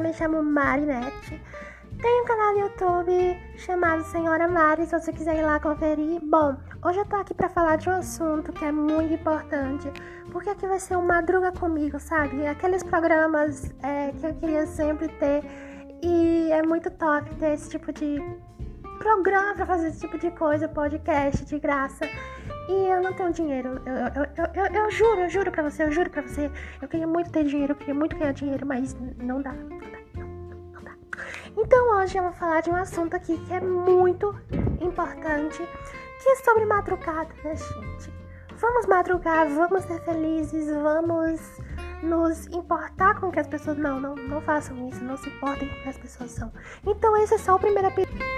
me chamo Marinette. Tenho um canal no YouTube chamado Senhora Mari, se você quiser ir lá conferir. Bom, hoje eu tô aqui para falar de um assunto que é muito importante, porque aqui vai ser um Madruga Comigo, sabe? Aqueles programas é, que eu queria sempre ter e é muito top ter esse tipo de programa para fazer esse tipo de coisa, podcast de graça. E eu não tenho dinheiro. Eu, eu, eu, eu, eu juro, eu juro pra você, eu juro pra você. Eu queria muito ter dinheiro, eu queria muito ganhar dinheiro, mas não dá. Então hoje eu vou falar de um assunto aqui que é muito importante, que é sobre madrugada, né, gente? Vamos madrugar, vamos ser felizes, vamos nos importar com o que as pessoas. Não, não, não façam isso, não se importem com o que as pessoas são. Então esse é só o primeiro episódio.